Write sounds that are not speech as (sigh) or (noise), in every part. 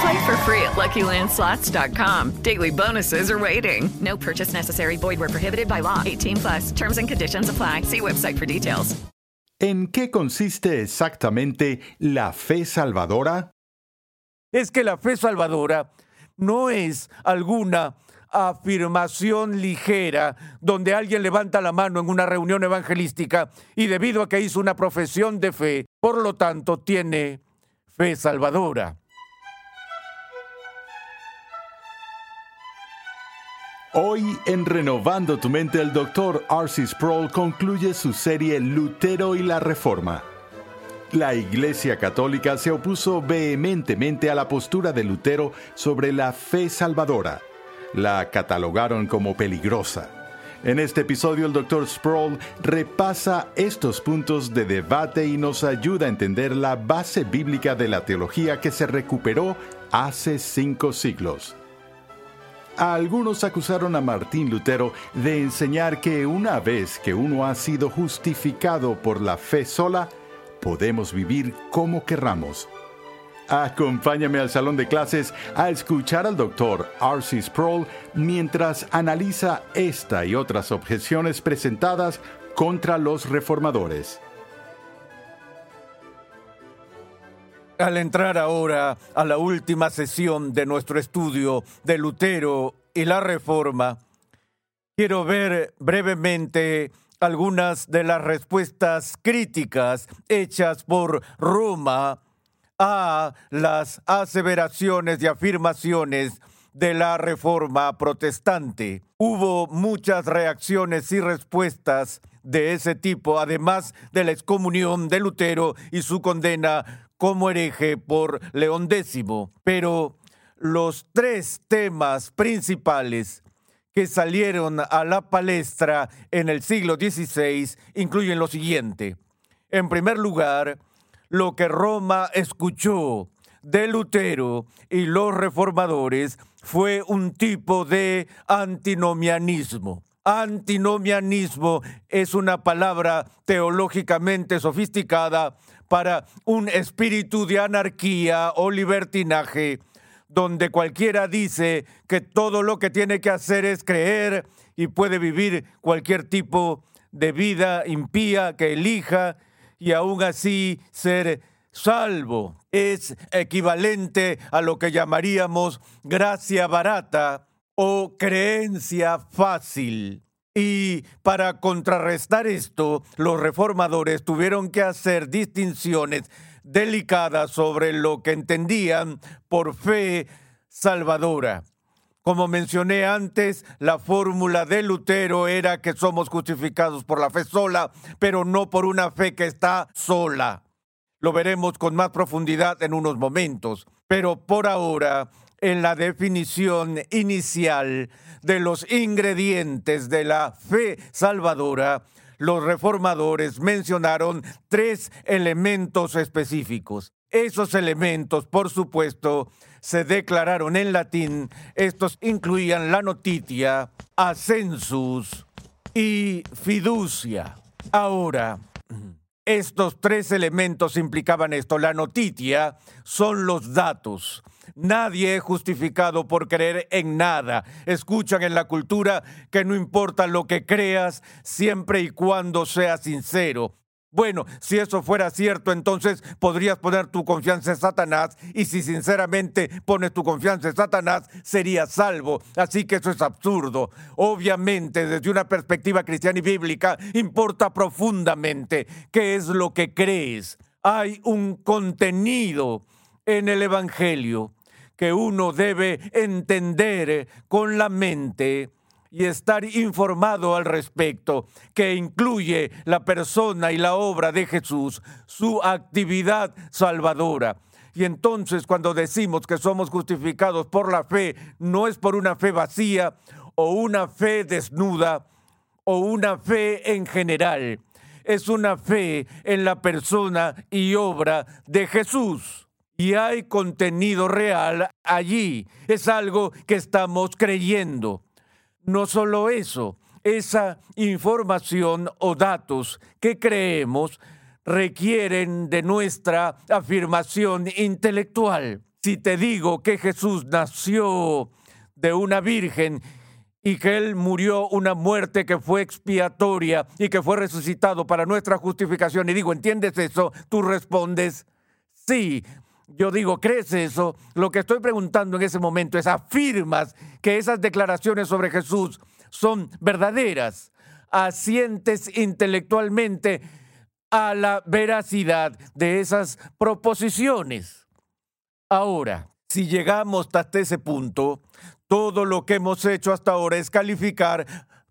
Play for free at LuckyLandSlots.com. Daily bonuses are waiting. No purchase necessary. Void where prohibited by law. 18 plus. Terms and conditions apply. See website for details. ¿En qué consiste exactamente la fe salvadora? Es que la fe salvadora no es alguna afirmación ligera donde alguien levanta la mano en una reunión evangelística y debido a que hizo una profesión de fe, por lo tanto tiene fe salvadora. Hoy en Renovando tu mente el doctor R.C. Sproul concluye su serie Lutero y la Reforma. La Iglesia Católica se opuso vehementemente a la postura de Lutero sobre la fe salvadora. La catalogaron como peligrosa. En este episodio el Dr. Sproul repasa estos puntos de debate y nos ayuda a entender la base bíblica de la teología que se recuperó hace cinco siglos. Algunos acusaron a Martín Lutero de enseñar que una vez que uno ha sido justificado por la fe sola, podemos vivir como querramos. Acompáñame al salón de clases a escuchar al doctor R.C. Sproul mientras analiza esta y otras objeciones presentadas contra los reformadores. Al entrar ahora a la última sesión de nuestro estudio de Lutero y la Reforma, quiero ver brevemente algunas de las respuestas críticas hechas por Roma a las aseveraciones y afirmaciones de la Reforma protestante. Hubo muchas reacciones y respuestas de ese tipo, además de la excomunión de Lutero y su condena como hereje por León X. Pero los tres temas principales que salieron a la palestra en el siglo XVI incluyen lo siguiente. En primer lugar, lo que Roma escuchó de Lutero y los reformadores fue un tipo de antinomianismo. Antinomianismo es una palabra teológicamente sofisticada para un espíritu de anarquía o libertinaje, donde cualquiera dice que todo lo que tiene que hacer es creer y puede vivir cualquier tipo de vida impía que elija y aún así ser salvo. Es equivalente a lo que llamaríamos gracia barata o creencia fácil. Y para contrarrestar esto, los reformadores tuvieron que hacer distinciones delicadas sobre lo que entendían por fe salvadora. Como mencioné antes, la fórmula de Lutero era que somos justificados por la fe sola, pero no por una fe que está sola. Lo veremos con más profundidad en unos momentos, pero por ahora, en la definición inicial de los ingredientes de la fe salvadora, los reformadores mencionaron tres elementos específicos. Esos elementos, por supuesto, se declararon en latín. Estos incluían la noticia, ascensus y fiducia. Ahora, estos tres elementos implicaban esto. La noticia son los datos. Nadie es justificado por creer en nada. Escuchan en la cultura que no importa lo que creas, siempre y cuando sea sincero. Bueno, si eso fuera cierto, entonces podrías poner tu confianza en Satanás y si sinceramente pones tu confianza en Satanás, serías salvo. Así que eso es absurdo. Obviamente, desde una perspectiva cristiana y bíblica, importa profundamente qué es lo que crees. Hay un contenido en el Evangelio que uno debe entender con la mente y estar informado al respecto, que incluye la persona y la obra de Jesús, su actividad salvadora. Y entonces cuando decimos que somos justificados por la fe, no es por una fe vacía o una fe desnuda o una fe en general, es una fe en la persona y obra de Jesús. Y hay contenido real allí, es algo que estamos creyendo. No solo eso, esa información o datos que creemos requieren de nuestra afirmación intelectual. Si te digo que Jesús nació de una virgen y que Él murió una muerte que fue expiatoria y que fue resucitado para nuestra justificación, y digo, ¿entiendes eso? Tú respondes, sí, yo digo, ¿crees eso? Lo que estoy preguntando en ese momento es, ¿afirmas que esas declaraciones sobre Jesús son verdaderas? ¿Asientes intelectualmente a la veracidad de esas proposiciones? Ahora, si llegamos hasta ese punto, todo lo que hemos hecho hasta ahora es calificar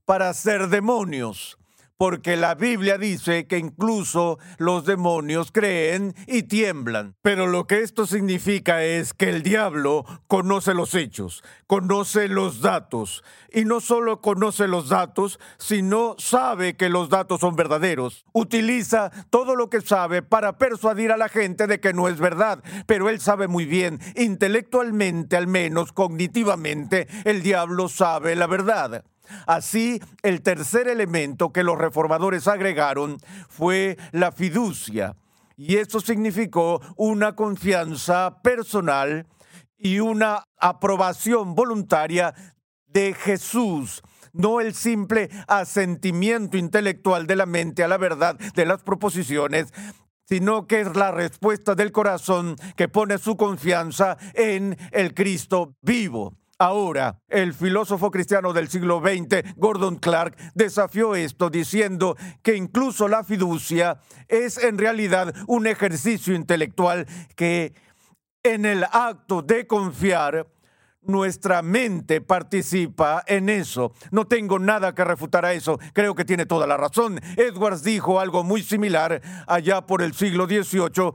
para ser demonios porque la Biblia dice que incluso los demonios creen y tiemblan. Pero lo que esto significa es que el diablo conoce los hechos, conoce los datos, y no solo conoce los datos, sino sabe que los datos son verdaderos. Utiliza todo lo que sabe para persuadir a la gente de que no es verdad, pero él sabe muy bien, intelectualmente al menos, cognitivamente, el diablo sabe la verdad. Así, el tercer elemento que los reformadores agregaron fue la fiducia, y eso significó una confianza personal y una aprobación voluntaria de Jesús no el simple asentimiento intelectual de la mente a la verdad de las proposiciones, sino que es la respuesta del corazón que pone su confianza en el Cristo vivo. Ahora, el filósofo cristiano del siglo XX, Gordon Clark, desafió esto diciendo que incluso la fiducia es en realidad un ejercicio intelectual que en el acto de confiar, nuestra mente participa en eso. No tengo nada que refutar a eso. Creo que tiene toda la razón. Edwards dijo algo muy similar allá por el siglo XVIII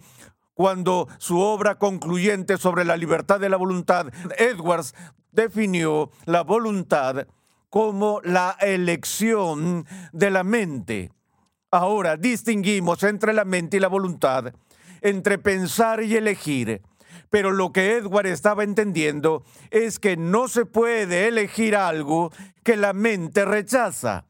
cuando su obra concluyente sobre la libertad de la voluntad, Edwards definió la voluntad como la elección de la mente. Ahora distinguimos entre la mente y la voluntad, entre pensar y elegir. Pero lo que Edward estaba entendiendo es que no se puede elegir algo que la mente rechaza.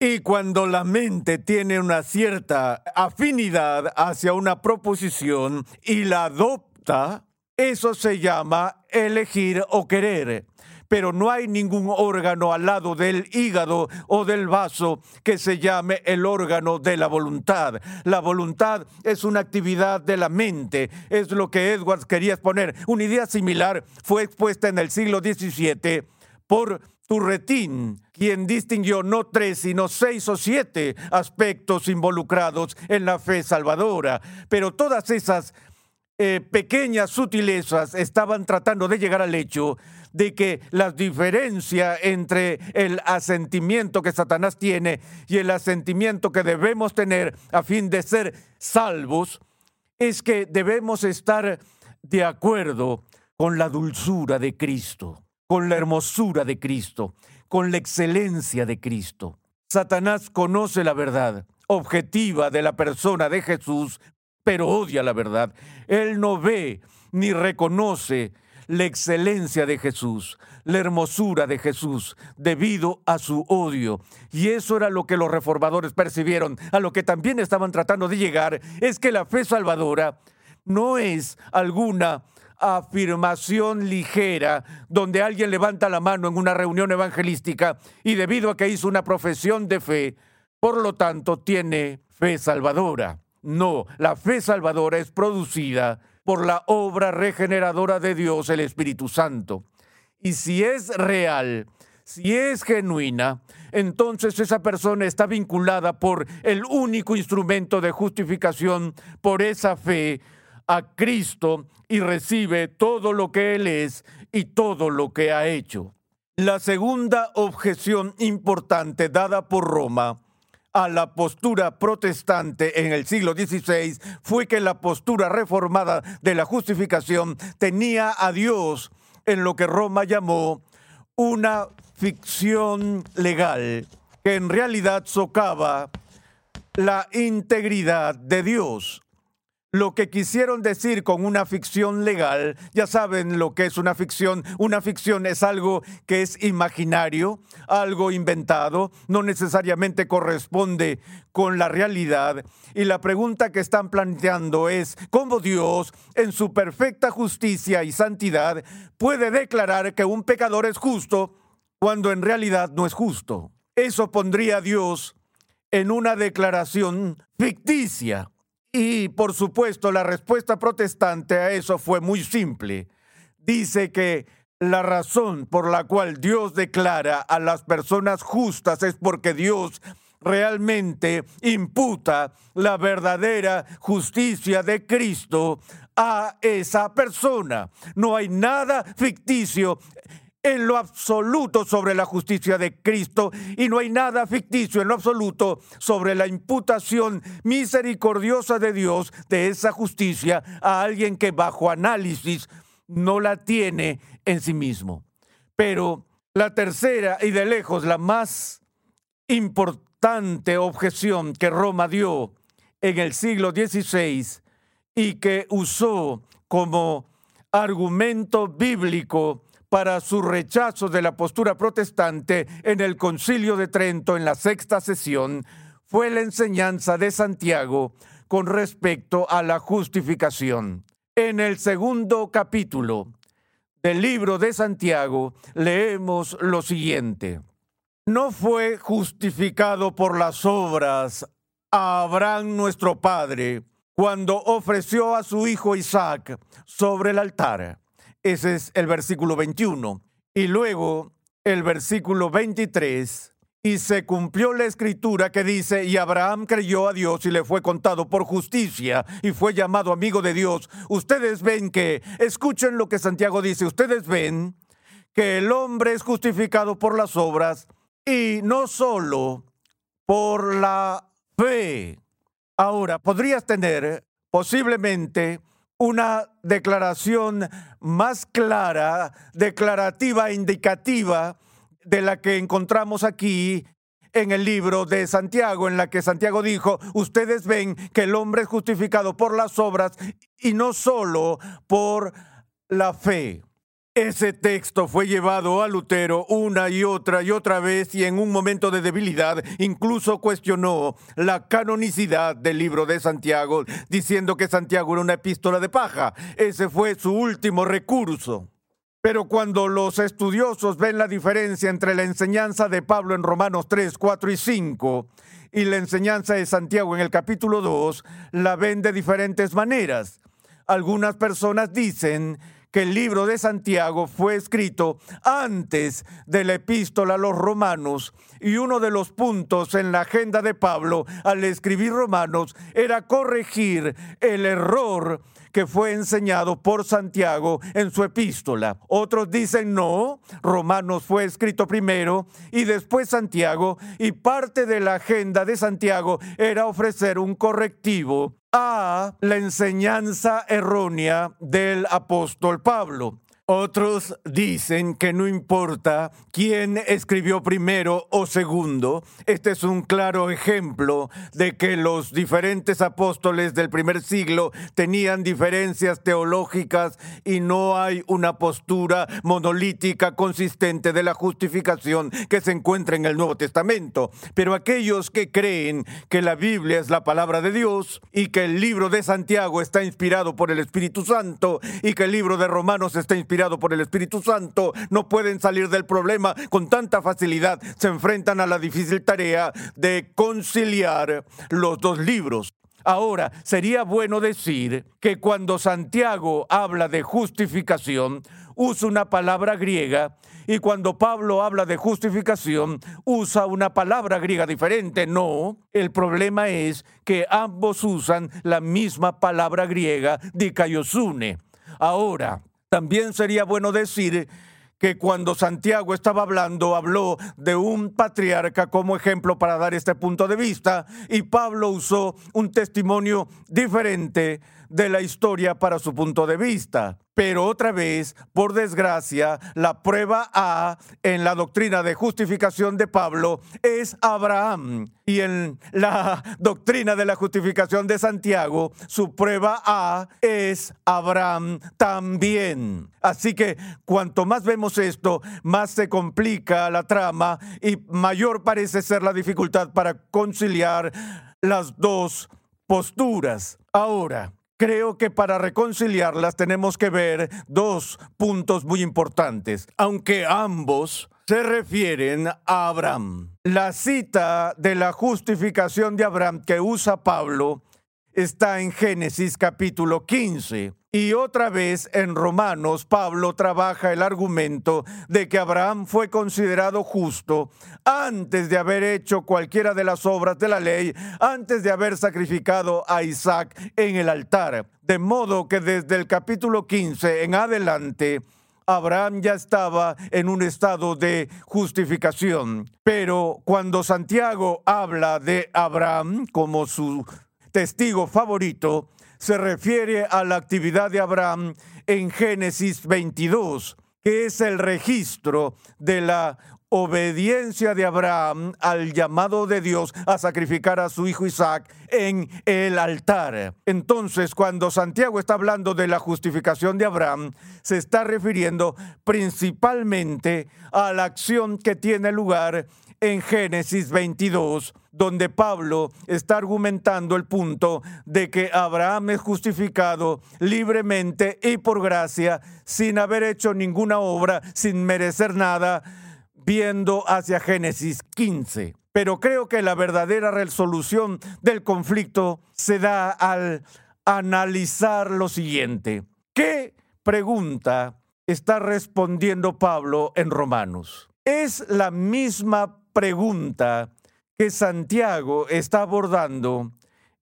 Y cuando la mente tiene una cierta afinidad hacia una proposición y la adopta, eso se llama elegir o querer. Pero no hay ningún órgano al lado del hígado o del vaso que se llame el órgano de la voluntad. La voluntad es una actividad de la mente, es lo que Edwards quería exponer. Una idea similar fue expuesta en el siglo XVII por Turretín, quien distinguió no tres, sino seis o siete aspectos involucrados en la fe salvadora. Pero todas esas eh, pequeñas sutilezas estaban tratando de llegar al hecho de que la diferencia entre el asentimiento que Satanás tiene y el asentimiento que debemos tener a fin de ser salvos es que debemos estar de acuerdo con la dulzura de Cristo, con la hermosura de Cristo, con la excelencia de Cristo. Satanás conoce la verdad objetiva de la persona de Jesús pero odia la verdad. Él no ve ni reconoce la excelencia de Jesús, la hermosura de Jesús, debido a su odio. Y eso era lo que los reformadores percibieron, a lo que también estaban tratando de llegar, es que la fe salvadora no es alguna afirmación ligera donde alguien levanta la mano en una reunión evangelística y debido a que hizo una profesión de fe, por lo tanto tiene fe salvadora. No, la fe salvadora es producida por la obra regeneradora de Dios, el Espíritu Santo. Y si es real, si es genuina, entonces esa persona está vinculada por el único instrumento de justificación, por esa fe a Cristo y recibe todo lo que Él es y todo lo que ha hecho. La segunda objeción importante dada por Roma a la postura protestante en el siglo XVI fue que la postura reformada de la justificación tenía a Dios en lo que Roma llamó una ficción legal que en realidad socava la integridad de Dios lo que quisieron decir con una ficción legal, ya saben lo que es una ficción. Una ficción es algo que es imaginario, algo inventado, no necesariamente corresponde con la realidad. Y la pregunta que están planteando es, ¿cómo Dios, en su perfecta justicia y santidad, puede declarar que un pecador es justo cuando en realidad no es justo? Eso pondría a Dios en una declaración ficticia. Y por supuesto, la respuesta protestante a eso fue muy simple. Dice que la razón por la cual Dios declara a las personas justas es porque Dios realmente imputa la verdadera justicia de Cristo a esa persona. No hay nada ficticio en lo absoluto sobre la justicia de Cristo y no hay nada ficticio en lo absoluto sobre la imputación misericordiosa de Dios de esa justicia a alguien que bajo análisis no la tiene en sí mismo. Pero la tercera y de lejos la más importante objeción que Roma dio en el siglo XVI y que usó como argumento bíblico para su rechazo de la postura protestante en el concilio de Trento en la sexta sesión fue la enseñanza de Santiago con respecto a la justificación. En el segundo capítulo del libro de Santiago leemos lo siguiente. No fue justificado por las obras a Abraham nuestro padre cuando ofreció a su hijo Isaac sobre el altar ese es el versículo 21. Y luego el versículo 23. Y se cumplió la escritura que dice, y Abraham creyó a Dios y le fue contado por justicia y fue llamado amigo de Dios. Ustedes ven que, escuchen lo que Santiago dice, ustedes ven que el hombre es justificado por las obras y no solo por la fe. Ahora, podrías tener posiblemente una declaración más clara, declarativa e indicativa de la que encontramos aquí en el libro de Santiago, en la que Santiago dijo, ustedes ven que el hombre es justificado por las obras y no solo por la fe. Ese texto fue llevado a Lutero una y otra y otra vez y en un momento de debilidad incluso cuestionó la canonicidad del libro de Santiago, diciendo que Santiago era una epístola de paja. Ese fue su último recurso. Pero cuando los estudiosos ven la diferencia entre la enseñanza de Pablo en Romanos 3, 4 y 5 y la enseñanza de Santiago en el capítulo 2, la ven de diferentes maneras. Algunas personas dicen que el libro de Santiago fue escrito antes de la epístola a los romanos y uno de los puntos en la agenda de Pablo al escribir romanos era corregir el error que fue enseñado por Santiago en su epístola. Otros dicen no, Romanos fue escrito primero y después Santiago y parte de la agenda de Santiago era ofrecer un correctivo a la enseñanza errónea del apóstol Pablo. Otros dicen que no importa quién escribió primero o segundo. Este es un claro ejemplo de que los diferentes apóstoles del primer siglo tenían diferencias teológicas y no hay una postura monolítica consistente de la justificación que se encuentra en el Nuevo Testamento. Pero aquellos que creen que la Biblia es la palabra de Dios y que el libro de Santiago está inspirado por el Espíritu Santo y que el libro de Romanos está por el Espíritu Santo, no pueden salir del problema con tanta facilidad. Se enfrentan a la difícil tarea de conciliar los dos libros. Ahora, sería bueno decir que cuando Santiago habla de justificación, usa una palabra griega y cuando Pablo habla de justificación, usa una palabra griega diferente. No, el problema es que ambos usan la misma palabra griega, dikaiosune. Ahora, también sería bueno decir que cuando Santiago estaba hablando, habló de un patriarca como ejemplo para dar este punto de vista y Pablo usó un testimonio diferente de la historia para su punto de vista. Pero otra vez, por desgracia, la prueba A en la doctrina de justificación de Pablo es Abraham. Y en la (laughs) doctrina de la justificación de Santiago, su prueba A es Abraham también. Así que cuanto más vemos esto, más se complica la trama y mayor parece ser la dificultad para conciliar las dos posturas. Ahora, Creo que para reconciliarlas tenemos que ver dos puntos muy importantes, aunque ambos se refieren a Abraham. La cita de la justificación de Abraham que usa Pablo está en Génesis capítulo 15. Y otra vez en Romanos, Pablo trabaja el argumento de que Abraham fue considerado justo antes de haber hecho cualquiera de las obras de la ley, antes de haber sacrificado a Isaac en el altar. De modo que desde el capítulo 15 en adelante, Abraham ya estaba en un estado de justificación. Pero cuando Santiago habla de Abraham como su testigo favorito, se refiere a la actividad de Abraham en Génesis 22, que es el registro de la obediencia de Abraham al llamado de Dios a sacrificar a su hijo Isaac en el altar. Entonces, cuando Santiago está hablando de la justificación de Abraham, se está refiriendo principalmente a la acción que tiene lugar en Génesis 22, donde Pablo está argumentando el punto de que Abraham es justificado libremente y por gracia, sin haber hecho ninguna obra, sin merecer nada, viendo hacia Génesis 15. Pero creo que la verdadera resolución del conflicto se da al analizar lo siguiente. ¿Qué pregunta está respondiendo Pablo en Romanos? Es la misma pregunta que Santiago está abordando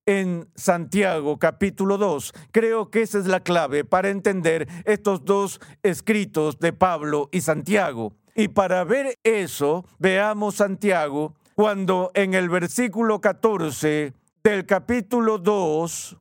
en Santiago capítulo 2. Creo que esa es la clave para entender estos dos escritos de Pablo y Santiago. Y para ver eso, veamos Santiago cuando en el versículo 14 del capítulo 2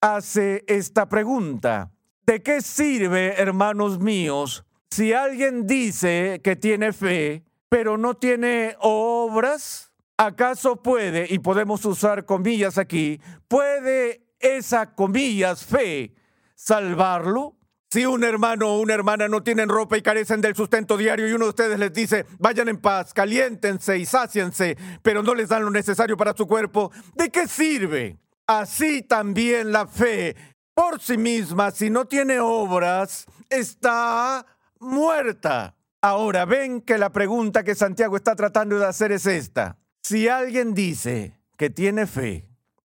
hace esta pregunta. ¿De qué sirve, hermanos míos, si alguien dice que tiene fe, pero no tiene obras? ¿Acaso puede, y podemos usar comillas aquí, puede esa comillas fe salvarlo? Si un hermano o una hermana no tienen ropa y carecen del sustento diario y uno de ustedes les dice, vayan en paz, caliéntense y sáciense, pero no les dan lo necesario para su cuerpo, ¿de qué sirve? Así también la fe por sí misma, si no tiene obras, está muerta. Ahora ven que la pregunta que Santiago está tratando de hacer es esta. Si alguien dice que tiene fe,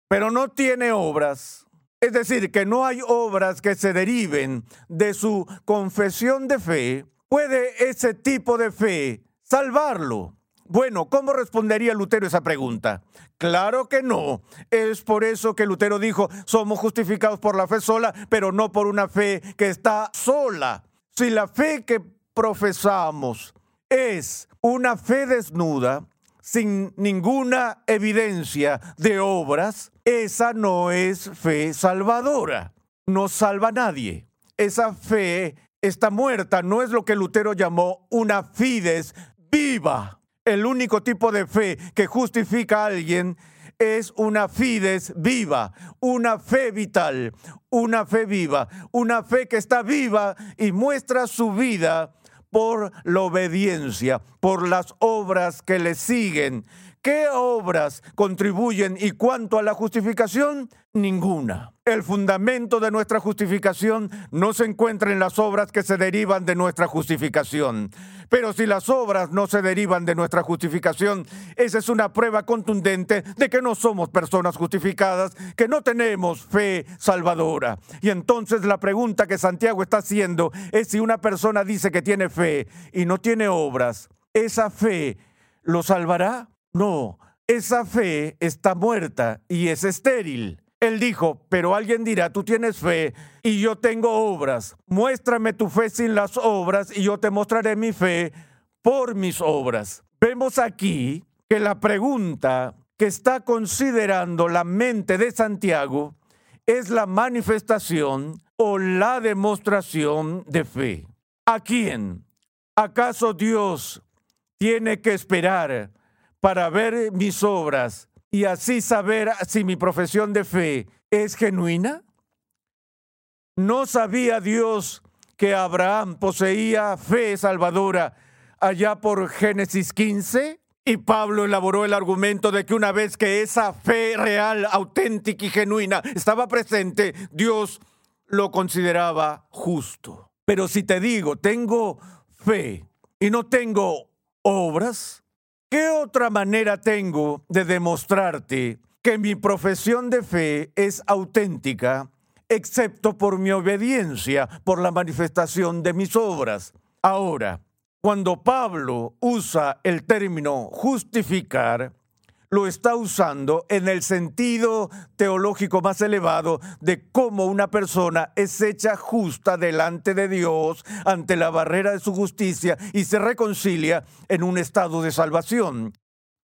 pero no tiene obras, es decir, que no hay obras que se deriven de su confesión de fe, ¿puede ese tipo de fe salvarlo? Bueno, ¿cómo respondería Lutero esa pregunta? Claro que no. Es por eso que Lutero dijo, somos justificados por la fe sola, pero no por una fe que está sola. Si la fe que profesamos es una fe desnuda, sin ninguna evidencia de obras, esa no es fe salvadora. No salva a nadie. Esa fe está muerta no es lo que Lutero llamó una fides viva. El único tipo de fe que justifica a alguien es una fides viva, una fe vital, una fe viva, una fe que está viva y muestra su vida por la obediencia, por las obras que le siguen. ¿Qué obras contribuyen y cuánto a la justificación? Ninguna. El fundamento de nuestra justificación no se encuentra en las obras que se derivan de nuestra justificación. Pero si las obras no se derivan de nuestra justificación, esa es una prueba contundente de que no somos personas justificadas, que no tenemos fe salvadora. Y entonces la pregunta que Santiago está haciendo es si una persona dice que tiene fe y no tiene obras, ¿esa fe lo salvará? No, esa fe está muerta y es estéril. Él dijo, pero alguien dirá, tú tienes fe y yo tengo obras. Muéstrame tu fe sin las obras y yo te mostraré mi fe por mis obras. Vemos aquí que la pregunta que está considerando la mente de Santiago es la manifestación o la demostración de fe. ¿A quién? ¿Acaso Dios tiene que esperar para ver mis obras y así saber si mi profesión de fe es genuina? ¿No sabía Dios que Abraham poseía fe salvadora allá por Génesis 15? Y Pablo elaboró el argumento de que una vez que esa fe real, auténtica y genuina estaba presente, Dios lo consideraba justo. Pero si te digo, tengo fe y no tengo obras, ¿Qué otra manera tengo de demostrarte que mi profesión de fe es auténtica, excepto por mi obediencia, por la manifestación de mis obras? Ahora, cuando Pablo usa el término justificar, lo está usando en el sentido teológico más elevado de cómo una persona es hecha justa delante de Dios ante la barrera de su justicia y se reconcilia en un estado de salvación.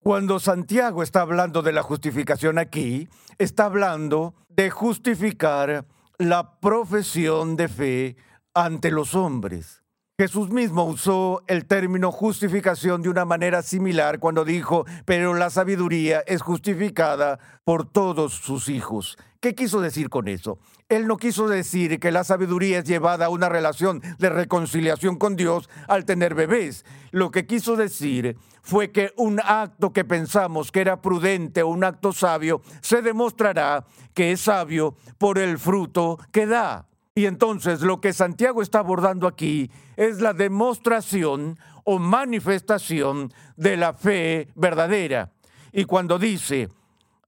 Cuando Santiago está hablando de la justificación aquí, está hablando de justificar la profesión de fe ante los hombres. Jesús mismo usó el término justificación de una manera similar cuando dijo, pero la sabiduría es justificada por todos sus hijos. ¿Qué quiso decir con eso? Él no quiso decir que la sabiduría es llevada a una relación de reconciliación con Dios al tener bebés. Lo que quiso decir fue que un acto que pensamos que era prudente o un acto sabio se demostrará que es sabio por el fruto que da. Y entonces lo que Santiago está abordando aquí es la demostración o manifestación de la fe verdadera. Y cuando dice,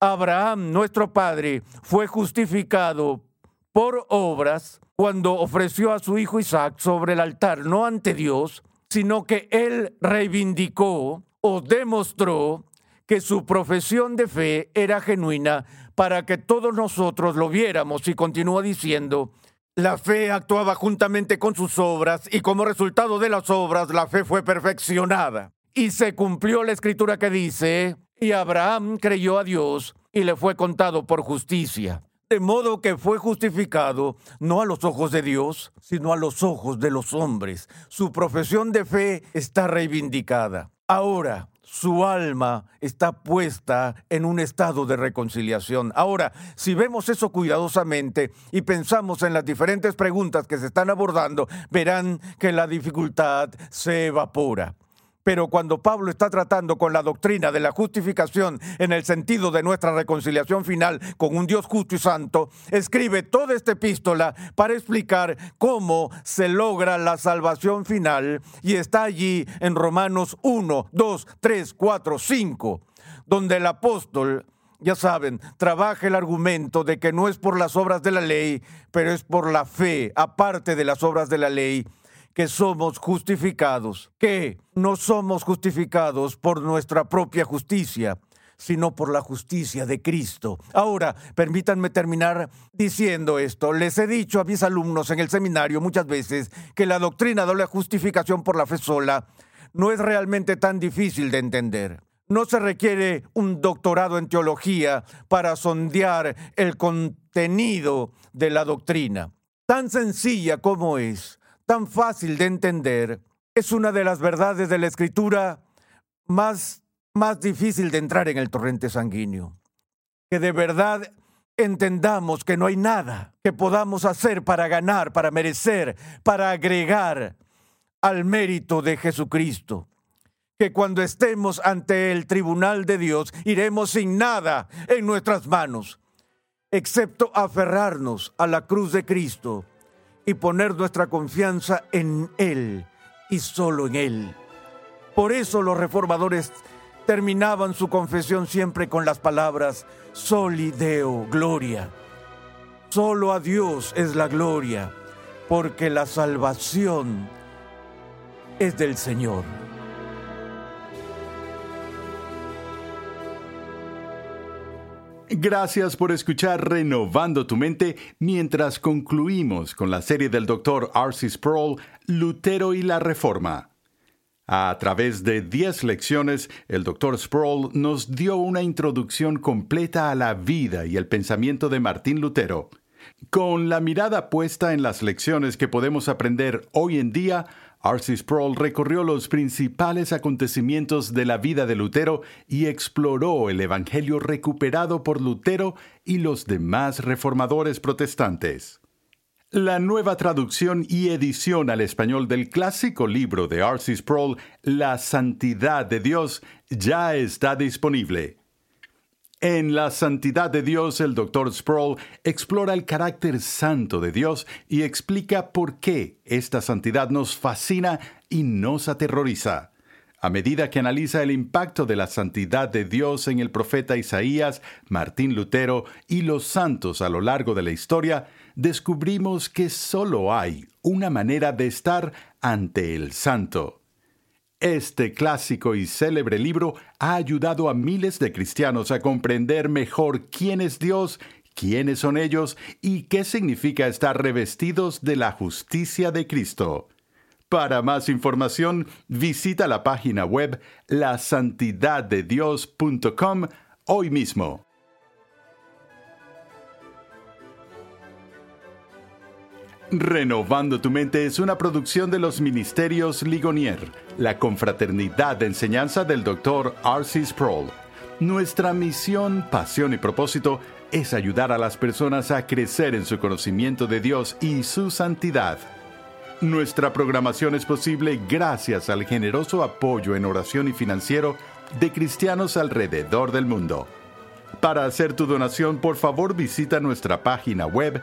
Abraham, nuestro padre, fue justificado por obras cuando ofreció a su hijo Isaac sobre el altar, no ante Dios, sino que él reivindicó o demostró que su profesión de fe era genuina para que todos nosotros lo viéramos y continúa diciendo, la fe actuaba juntamente con sus obras y como resultado de las obras la fe fue perfeccionada. Y se cumplió la escritura que dice, y Abraham creyó a Dios y le fue contado por justicia. De modo que fue justificado no a los ojos de Dios, sino a los ojos de los hombres. Su profesión de fe está reivindicada. Ahora, su alma está puesta en un estado de reconciliación. Ahora, si vemos eso cuidadosamente y pensamos en las diferentes preguntas que se están abordando, verán que la dificultad se evapora. Pero cuando Pablo está tratando con la doctrina de la justificación en el sentido de nuestra reconciliación final con un Dios justo y santo, escribe toda esta epístola para explicar cómo se logra la salvación final y está allí en Romanos 1, 2, 3, 4, 5, donde el apóstol ya saben, trabaja el argumento de que no es por las obras de la ley, pero es por la fe, aparte de las obras de la ley, que somos justificados, que no somos justificados por nuestra propia justicia, sino por la justicia de Cristo. Ahora, permítanme terminar diciendo esto. Les he dicho a mis alumnos en el seminario muchas veces que la doctrina de la justificación por la fe sola no es realmente tan difícil de entender. No se requiere un doctorado en teología para sondear el contenido de la doctrina. Tan sencilla como es tan fácil de entender, es una de las verdades de la escritura más, más difícil de entrar en el torrente sanguíneo. Que de verdad entendamos que no hay nada que podamos hacer para ganar, para merecer, para agregar al mérito de Jesucristo. Que cuando estemos ante el tribunal de Dios iremos sin nada en nuestras manos, excepto aferrarnos a la cruz de Cristo y poner nuestra confianza en Él y solo en Él. Por eso los reformadores terminaban su confesión siempre con las palabras Soli Deo, gloria. Solo a Dios es la gloria, porque la salvación es del Señor. Gracias por escuchar Renovando tu Mente mientras concluimos con la serie del Dr. R.C. Sproul, Lutero y la Reforma. A través de 10 lecciones, el Dr. Sproul nos dio una introducción completa a la vida y el pensamiento de Martín Lutero. Con la mirada puesta en las lecciones que podemos aprender hoy en día, R.C. Sproul recorrió los principales acontecimientos de la vida de Lutero y exploró el Evangelio recuperado por Lutero y los demás reformadores protestantes. La nueva traducción y edición al español del clásico libro de R.C. Sproul, La Santidad de Dios, ya está disponible. En La Santidad de Dios, el Dr. Sproul explora el carácter santo de Dios y explica por qué esta santidad nos fascina y nos aterroriza. A medida que analiza el impacto de la santidad de Dios en el profeta Isaías, Martín Lutero y los santos a lo largo de la historia, descubrimos que solo hay una manera de estar ante el santo. Este clásico y célebre libro ha ayudado a miles de cristianos a comprender mejor quién es Dios, quiénes son ellos y qué significa estar revestidos de la justicia de Cristo. Para más información, visita la página web lasantidaddedios.com hoy mismo. Renovando tu mente es una producción de los Ministerios Ligonier, la confraternidad de enseñanza del Dr. R.C. Sproul. Nuestra misión, pasión y propósito es ayudar a las personas a crecer en su conocimiento de Dios y su santidad. Nuestra programación es posible gracias al generoso apoyo en oración y financiero de cristianos alrededor del mundo. Para hacer tu donación, por favor visita nuestra página web